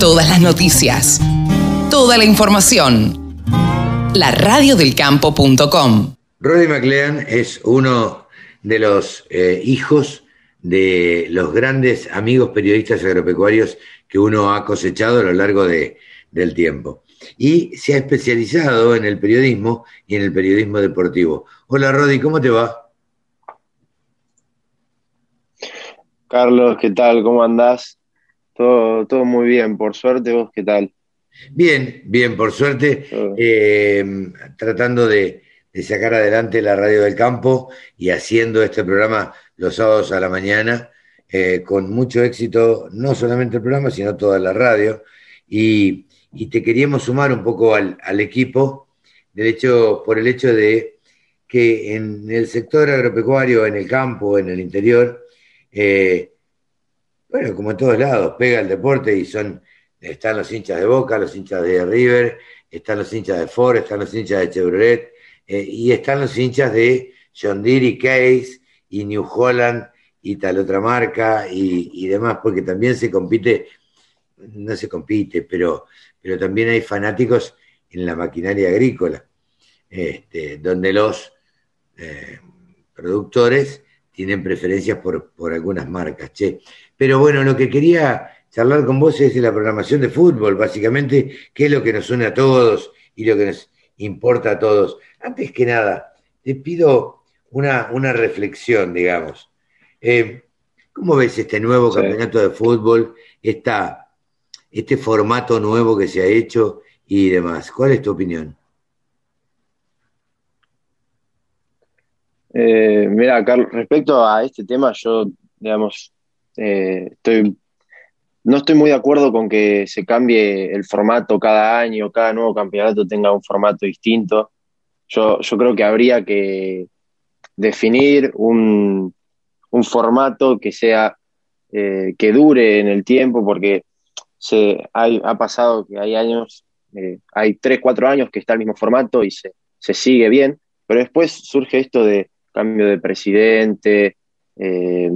Todas las noticias. Toda la información. La radiodelcampo.com. Roddy McLean es uno de los eh, hijos de los grandes amigos periodistas agropecuarios que uno ha cosechado a lo largo de, del tiempo. Y se ha especializado en el periodismo y en el periodismo deportivo. Hola Roddy, ¿cómo te va? Carlos, ¿qué tal? ¿Cómo andás? Todo, todo muy bien, por suerte, ¿vos qué tal? Bien, bien, por suerte, eh, tratando de, sacar adelante la radio del campo y haciendo este programa los sábados a la mañana, eh, con mucho éxito, no solamente el programa, sino toda la radio. Y, te queríamos sumar un poco al, equipo, del hecho, por el hecho de que en el sector agropecuario, en el campo, en el interior, eh, bueno, como en todos lados, pega el deporte y son, están los hinchas de Boca, los hinchas de River, están los hinchas de Ford, están los hinchas de Chevrolet, eh, y están los hinchas de John Deere y Case y New Holland y tal otra marca y, demás, porque también se compite, no se compite, pero, pero también hay fanáticos en la maquinaria agrícola, este, donde los eh, productores tienen preferencias por, por algunas marcas, che. Pero bueno, lo que quería charlar con vos es de la programación de fútbol, básicamente, qué es lo que nos une a todos y lo que nos importa a todos. Antes que nada, te pido una, una reflexión, digamos. Eh, ¿Cómo ves este nuevo campeonato de fútbol, esta, este formato nuevo que se ha hecho y demás? ¿Cuál es tu opinión? Eh, mira, Carlos, respecto a este tema, yo, digamos, eh, estoy, no estoy muy de acuerdo con que se cambie el formato cada año, cada nuevo campeonato tenga un formato distinto. Yo, yo creo que habría que definir un, un formato que sea, eh, que dure en el tiempo, porque se, hay, ha pasado que hay años, hay tres, cuatro años que está el mismo formato y se, se sigue bien, pero después surge esto de cambio de presidente, eh,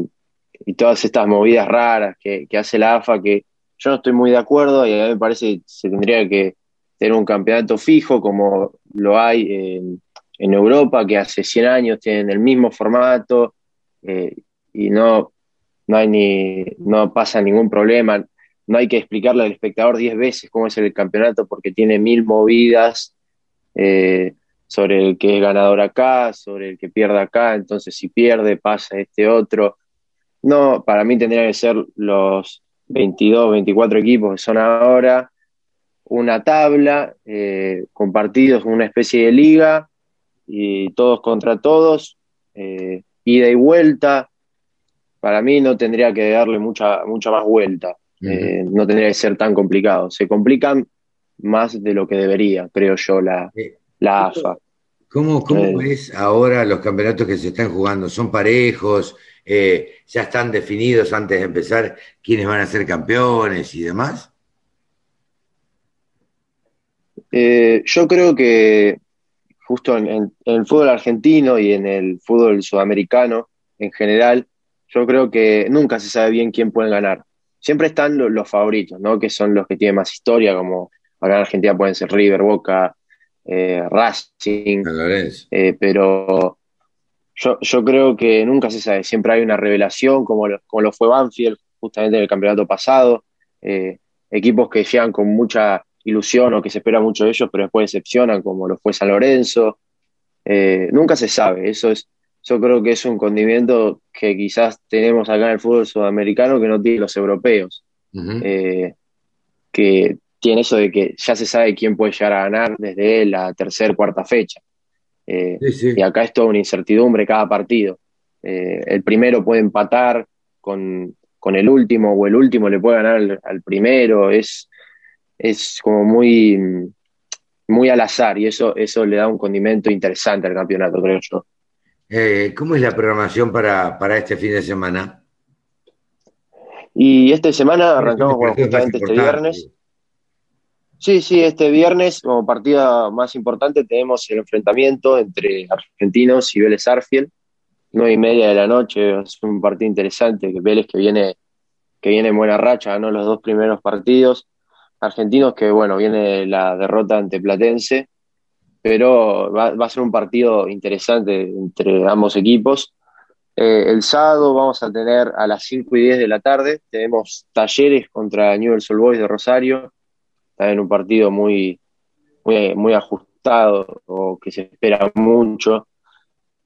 y todas estas movidas raras que, hace la AFA, que yo no estoy muy de acuerdo y a mí me parece que se tendría que tener un campeonato fijo como lo hay en, Europa, que hace 100 años tienen el mismo formato eh, y no, no, hay ni, no pasa ningún problema. No hay que explicarle al espectador 10 veces cómo es el campeonato porque tiene mil movidas eh, sobre el que es ganador acá, sobre el que pierde acá, entonces si pierde pasa este otro. No, para mí tendrían que ser los 22, 24 equipos que son ahora, una tabla, eh, compartidos una especie de liga, y todos contra todos, eh, ida y vuelta. Para mí no tendría que darle mucha, mucha más vuelta, eh, no tendría que ser tan complicado. Se complican más de lo que debería, creo yo, la, la AFA. ¿Cómo, cómo ves ahora los campeonatos que se están jugando? ¿Son parejos? Eh, ya están definidos antes de empezar quiénes van a ser campeones y demás? Eh, yo creo que justo en, el fútbol argentino y en el fútbol sudamericano en general, yo creo que nunca se sabe bien quién puede ganar. Siempre están los, favoritos, ¿no? Que son los que tienen más historia, como acá en Argentina pueden ser River, Boca, eh, Racing, pero yo, yo creo que nunca se sabe, siempre hay una revelación, como lo, como lo fue Banfield justamente en el campeonato pasado, eh, equipos que llegan con mucha ilusión o que se espera mucho de ellos, pero después decepcionan, como lo fue San Lorenzo. Eh, nunca se sabe, eso es, yo creo que es un condimento que quizás tenemos acá en el fútbol sudamericano que no tienen los europeos, eh, que tiene eso de que ya se sabe quién puede llegar a ganar desde la tercera, cuarta fecha. Eh, y acá es toda una incertidumbre cada partido. Eh, el primero puede empatar con, el último o el último le puede ganar al, primero. Es, es como muy, muy al azar y eso, eso le da un condimento interesante al campeonato, creo yo. Eh, ¿Cómo es la programación para, este fin de semana? Y esta semana arrancamos justamente este viernes. Sí, sí, este viernes, como partida más importante, tenemos el enfrentamiento entre argentinos y Vélez Arfiel, nueve y media de la noche, es un partido interesante, que Vélez que viene, que viene en buena racha, ganó los dos primeros partidos, Argentinos que, bueno, viene la derrota ante Platense, pero va, a ser un partido interesante entre ambos equipos. Eh, el sábado vamos a tener a las 5 y 10 de la tarde, tenemos talleres contra Newell's Old Boys de Rosario, también un partido muy, muy, muy ajustado o que se espera mucho.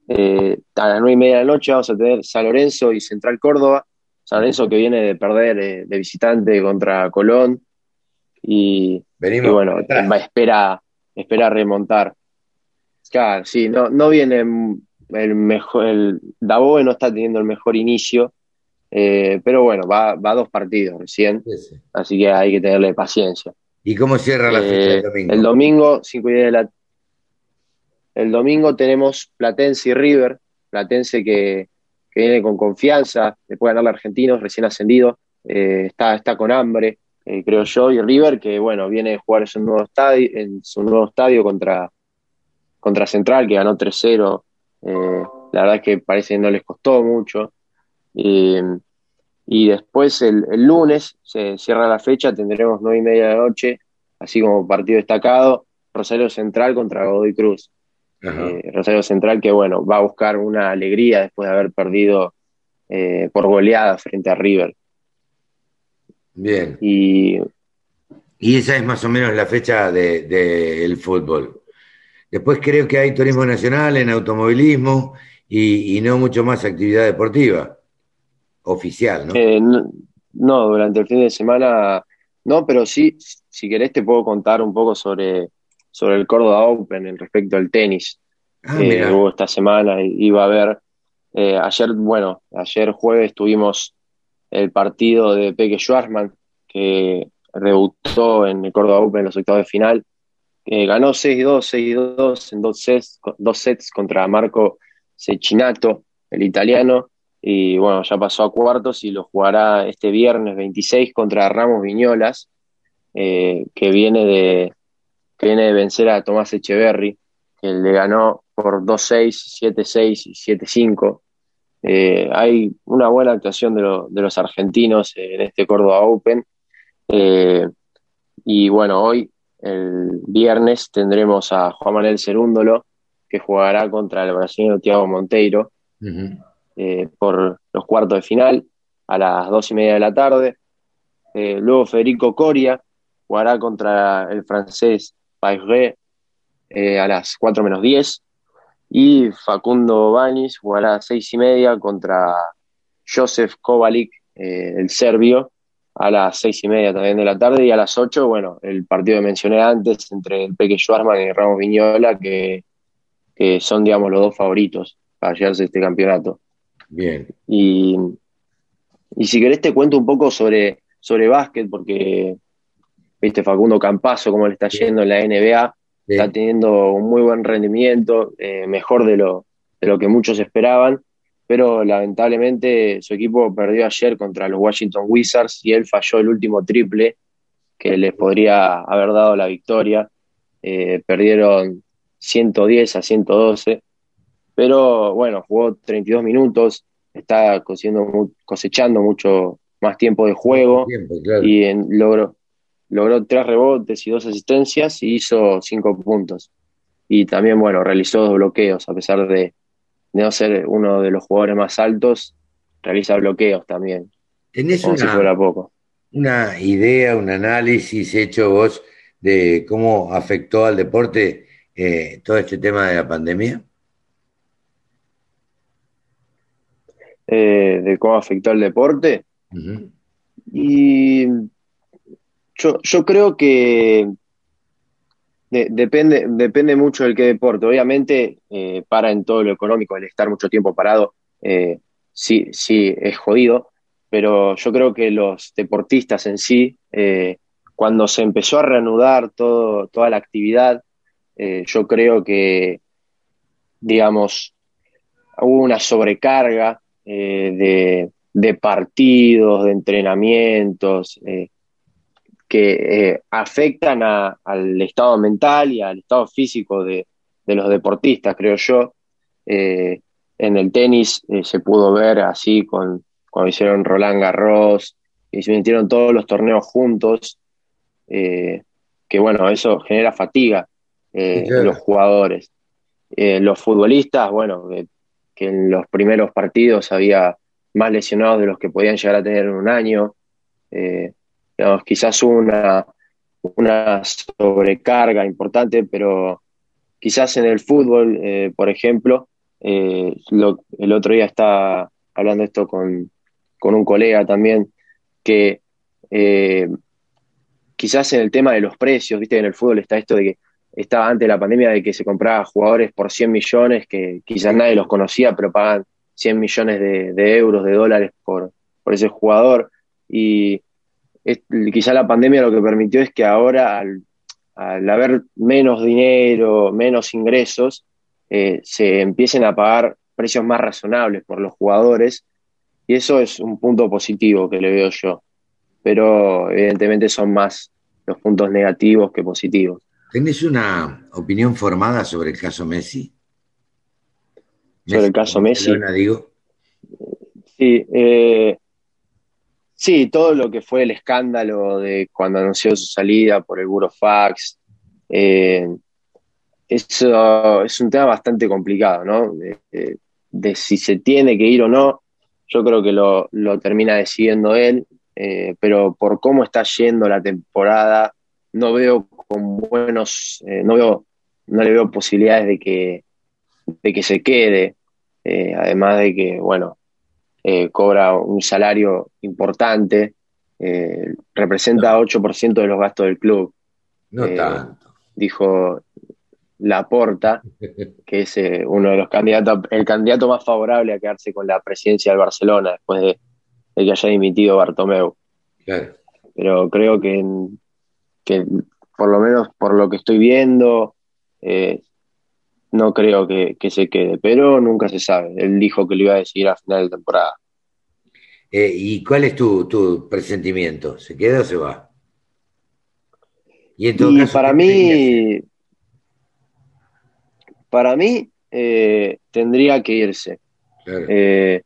Eh, a las 9 y media de la noche vamos a tener San Lorenzo y Central Córdoba. San Lorenzo que viene de perder eh, de visitante contra Colón y, bueno, espera, espera remontar. Claro, sí, no, no viene el mejor, el Davoe no está teniendo el mejor inicio, eh, pero bueno, va, va a dos partidos recién, así que hay que tenerle paciencia. ¿Y cómo cierra la fecha del domingo? El domingo, 5 y de la el domingo tenemos Platense y River, Platense que, viene con confianza, después de ganar a Argentinos, recién ascendido, eh, está, está con hambre, eh, creo yo, y River que bueno, viene a jugar en su nuevo estadio, en su nuevo estadio contra, contra Central, que ganó 3-0. Eh, la verdad es que parece que no les costó mucho. y después el, el, lunes se cierra la fecha, tendremos nueve y media de la noche, así como partido destacado, Rosario Central contra Godoy Cruz. Eh, Rosario Central que bueno, va a buscar una alegría después de haber perdido eh, por goleada frente a River. Bien. Y, y esa es más o menos la fecha del de, fútbol. Después creo que hay turismo nacional en automovilismo y, no mucho más actividad deportiva oficial, eh, ¿no? ¿no? durante el fin de semana no, pero sí, si querés te puedo contar un poco sobre sobre el Córdoba Open en respecto al tenis. Ah, eh, hubo esta semana iba a haber. Eh, ayer, bueno, ayer jueves tuvimos el partido de Peque Schwarzman, que debutó en el Córdoba Open en los octavos de final. ganó 6-2, 6-2 en dos sets, dos sets contra Marco Cecchinato, el italiano. Y bueno, ya pasó a cuartos y lo jugará este viernes 26 contra Ramos Viñolas, eh, que viene de, que viene de vencer a Tomás Echeverry, que le ganó por 2-6, 7-6 y 7-5. Eh, hay una buena actuación de, de, los argentinos en este Córdoba Open. Eh, y bueno, hoy, el viernes, tendremos a Juan Manuel Cerúndolo, que jugará contra el brasileño Thiago Monteiro eh, por los cuartos de final a las dos y media de la tarde. luego Federico Coria jugará contra el francés eh, a las 4 menos 10 y Facundo Banis jugará a las 6 y media contra Josef Kovalik, eh, el serbio, a las 6 y media también de la tarde y a las 8, bueno, el partido que mencioné antes entre el Peque Schwarzman y Ramos Viñola, que, son, digamos, los dos favoritos para llevarse este campeonato. Bien. Y, y si querés te cuento un poco sobre, sobre básquet, porque viste Facundo Campazo, cómo le está yendo en la NBA, está teniendo un muy buen rendimiento, eh, mejor de lo, de lo que muchos esperaban, pero lamentablemente su equipo perdió ayer contra los Washington Wizards y él falló el último triple que les podría haber dado la victoria. Eh, perdieron 110 a 112, pero bueno, jugó 32 minutos, está cosechando mucho más tiempo de juego y en, logró, logró tres rebotes y dos asistencias y hizo cinco puntos. Y también, bueno, realizó dos bloqueos, a pesar de, no ser uno de los jugadores más altos, realiza bloqueos también. ¿Tenés una, si fuera poco. una idea, un análisis hecho vos de cómo afectó al deporte eh, todo este tema de la pandemia? Eh, de cómo afectó al deporte. Y yo, yo creo que depende, depende mucho del qué deporte. Obviamente, eh, para en todo lo económico, el estar mucho tiempo parado, eh, sí, sí, es jodido, pero yo creo que los deportistas en sí, eh, cuando se empezó a reanudar todo, toda la actividad, yo creo que, digamos, hubo una sobrecarga de, de, partidos, de entrenamientos, que eh, afectan al estado mental y al estado físico de, los deportistas, creo yo. Eh, en el tenis eh, se pudo ver así con cuando hicieron Roland Garros y se metieron todos los torneos juntos. eh, que bueno, eso genera fatiga en los jugadores. los futbolistas, bueno, que en los primeros partidos había más lesionados de los que podían llegar a tener en un año. digamos, quizás una, una sobrecarga importante, pero quizás en el fútbol, eh, por ejemplo, eh, el otro día estaba hablando esto con, un colega también, que eh, quizás en el tema de los precios, viste, en el fútbol está esto de que estaba antes de la pandemia de que se compraba jugadores por 100 millones, que quizás nadie los conocía, pero pagan 100 millones de, euros, de dólares por, por ese jugador. Y quizá la pandemia lo que permitió es que ahora, al, haber menos dinero, menos ingresos, eh, se empiecen a pagar precios más razonables por los jugadores y eso es un punto positivo que le veo yo. Pero evidentemente son más los puntos negativos que positivos. ¿Tenés una opinión formada sobre el caso Messi? Sobre el caso Messi. digo. Sí, eh, Sí, todo lo que fue el escándalo de cuando anunció su salida por el Burofax. Eh, eso es un tema bastante complicado, ¿no? De, si se tiene que ir o no. Yo creo que lo, termina decidiendo él, eh, pero por cómo está yendo la temporada, no veo con buenos, eh, no veo, no le veo posibilidades de que, de que se quede. además de que, bueno, eh, cobra un salario importante, eh, representa 8% de los gastos del club. No eh, tanto. Dijo Laporta, que es uno de los candidatos, el candidato más favorable a quedarse con la presidencia del Barcelona después de, que haya dimitido Bartomeu. Pero creo que, que, por lo menos por lo que estoy viendo, no creo que, se quede, pero nunca se sabe. Él dijo que lo iba a decidir a final de temporada. Eh, ¿Y cuál es tu, presentimiento? ¿Se queda o se va? Y, en todo para mí, para mí, eh, tendría que irse. Eh,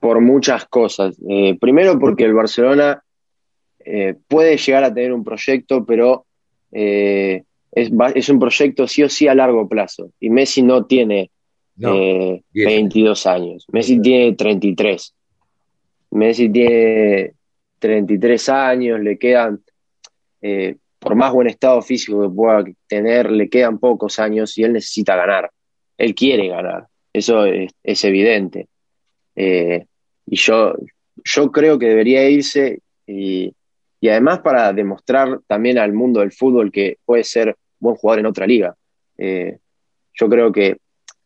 por muchas cosas. primero porque el Barcelona puede llegar a tener un proyecto, pero es, un proyecto sí o sí a largo plazo. Y Messi no tiene 22 años, Messi tiene 33. Messi tiene 33 años, le quedan, eh, por más buen estado físico que pueda tener, le quedan pocos años y él necesita ganar. Él quiere ganar, eso es, evidente. Eh, y yo, yo creo que debería irse y, y además para demostrar también al mundo del fútbol que puede ser buen jugador en otra liga. Eh, yo creo que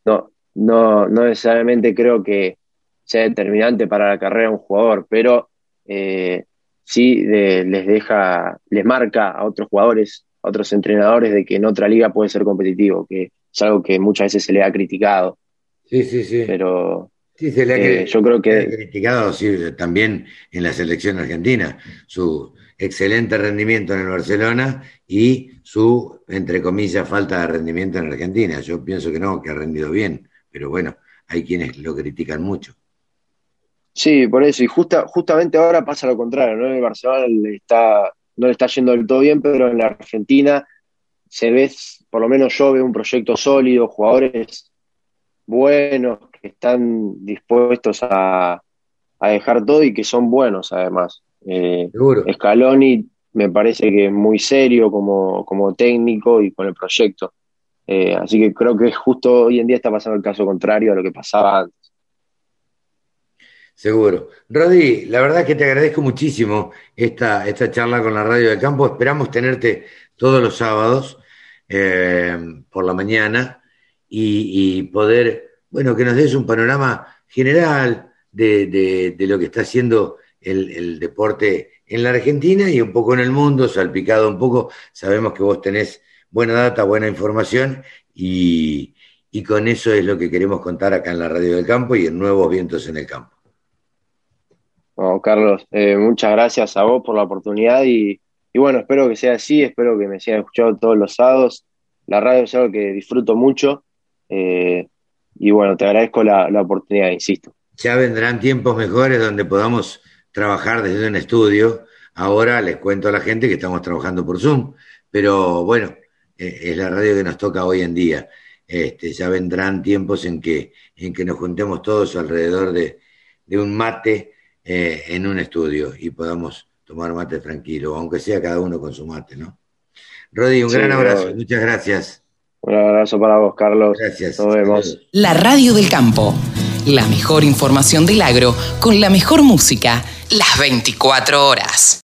no, no, no necesariamente creo que sea determinante para la carrera de un jugador, pero eh, sí les deja, les marca a otros jugadores, a otros entrenadores de que en otra liga puede ser competitivo, que es algo que muchas veces se le ha criticado. Sí, sí, sí. Pero sí, se le ha, eh, yo creo que criticado también en la selección argentina, su excelente rendimiento en el Barcelona y su, entre comillas, falta de rendimiento en Argentina. Yo pienso que no, que ha rendido bien, pero bueno, hay quienes lo critican mucho. Sí, por eso. Y justa, justamente ahora pasa lo contrario, ¿no? El Barcelona le está, no le está yendo del todo bien, pero en la Argentina se ve, por lo menos yo veo un proyecto sólido, jugadores buenos que están dispuestos a, dejar todo y que son buenos además. Eh, Scaloni me parece que es muy serio como, como técnico y con el proyecto. Eh, así que creo que justo hoy en día está pasando el caso contrario a lo que pasaba antes. Seguro. Rodi, la verdad es que te agradezco muchísimo esta, esta charla con la Radio del Campo. Esperamos tenerte todos los sábados eh, por la mañana y, poder, bueno, que nos des un panorama general de, lo que está haciendo el, deporte en la Argentina y un poco en el mundo, salpicado un poco. Sabemos que vos tenés buena data, buena información y, y con eso es lo que queremos contar acá en la Radio del Campo y en Nuevos Vientos en el Campo. Carlos, eh, muchas gracias a vos por la oportunidad y, bueno, espero que sea así, espero que me sigan escuchando todos los sábados. La radio es algo que disfruto mucho eh, y bueno, te agradezco la, oportunidad, insisto. Ya vendrán tiempos mejores donde podamos trabajar desde un estudio, Ahora les cuento a la gente que estamos trabajando por Zoom, pero bueno, eh, es la radio que nos toca hoy en día. Este, ya vendrán tiempos en que, en que nos juntemos todos alrededor de, un mate eh, en un estudio y podamos tomar mate tranquilo, aunque sea cada uno con su mate, ¿no? Rodi, un gran abrazo, muchas gracias. Un abrazo para vos, Carlos. Gracias. Nos vemos. La Radio del Campo. La mejor información del agro con la mejor música las 24 horas.